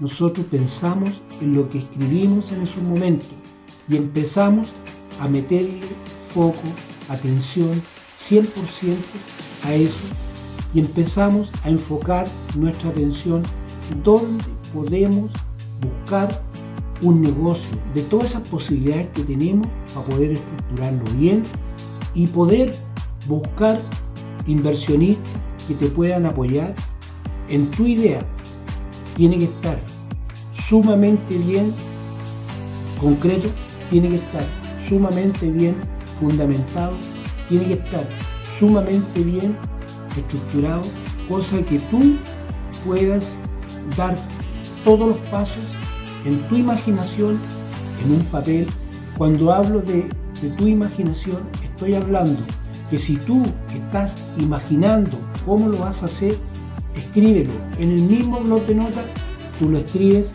nosotros pensamos en lo que escribimos en esos momentos y empezamos a meterle foco, atención 100% a eso y empezamos a enfocar nuestra atención donde podemos buscar un negocio, de todas esas posibilidades que tenemos para poder estructurarlo bien y poder buscar inversionistas que te puedan apoyar en tu idea. Tiene que estar sumamente bien concreto, tiene que estar sumamente bien fundamentado, tiene que estar sumamente bien estructurado, cosa que tú puedas dar todos los pasos en tu imaginación, en un papel. Cuando hablo de, de tu imaginación, estoy hablando que si tú estás imaginando cómo lo vas a hacer, escríbelo en el mismo blog de notas, tú lo escribes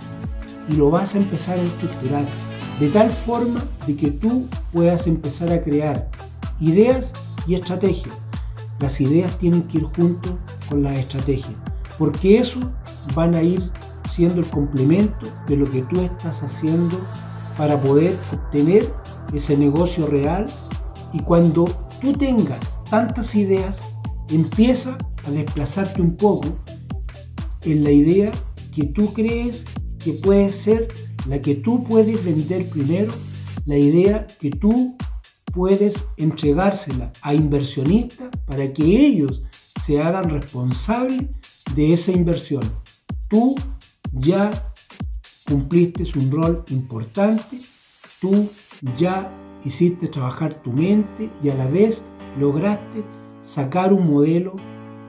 y lo vas a empezar a estructurar de tal forma de que tú puedas empezar a crear ideas y estrategias. Las ideas tienen que ir junto con las estrategias, porque eso van a ir siendo el complemento de lo que tú estás haciendo para poder obtener ese negocio real y cuando tú tengas tantas ideas, empieza a desplazarte un poco en la idea que tú crees que puede ser la que tú puedes vender primero, la idea que tú puedes entregársela a inversionistas para que ellos se hagan responsables de esa inversión. Tú ya cumpliste un rol importante, tú ya hiciste trabajar tu mente y a la vez lograste sacar un modelo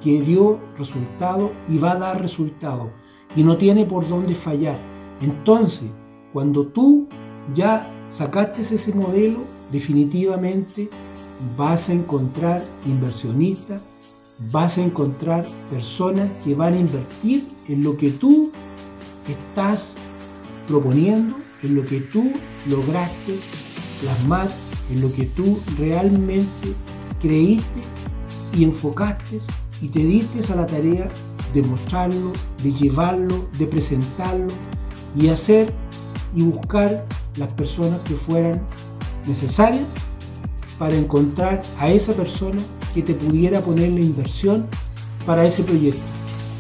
que dio resultado y va a dar resultado y no tiene por dónde fallar. Entonces, cuando tú ya sacaste ese modelo, definitivamente vas a encontrar inversionistas, vas a encontrar personas que van a invertir en lo que tú estás proponiendo, en lo que tú lograste plasmar, en lo que tú realmente creíste y enfocaste y te diste a la tarea de mostrarlo, de llevarlo, de presentarlo y hacer y buscar las personas que fueran necesarias para encontrar a esa persona que te pudiera poner la inversión para ese proyecto.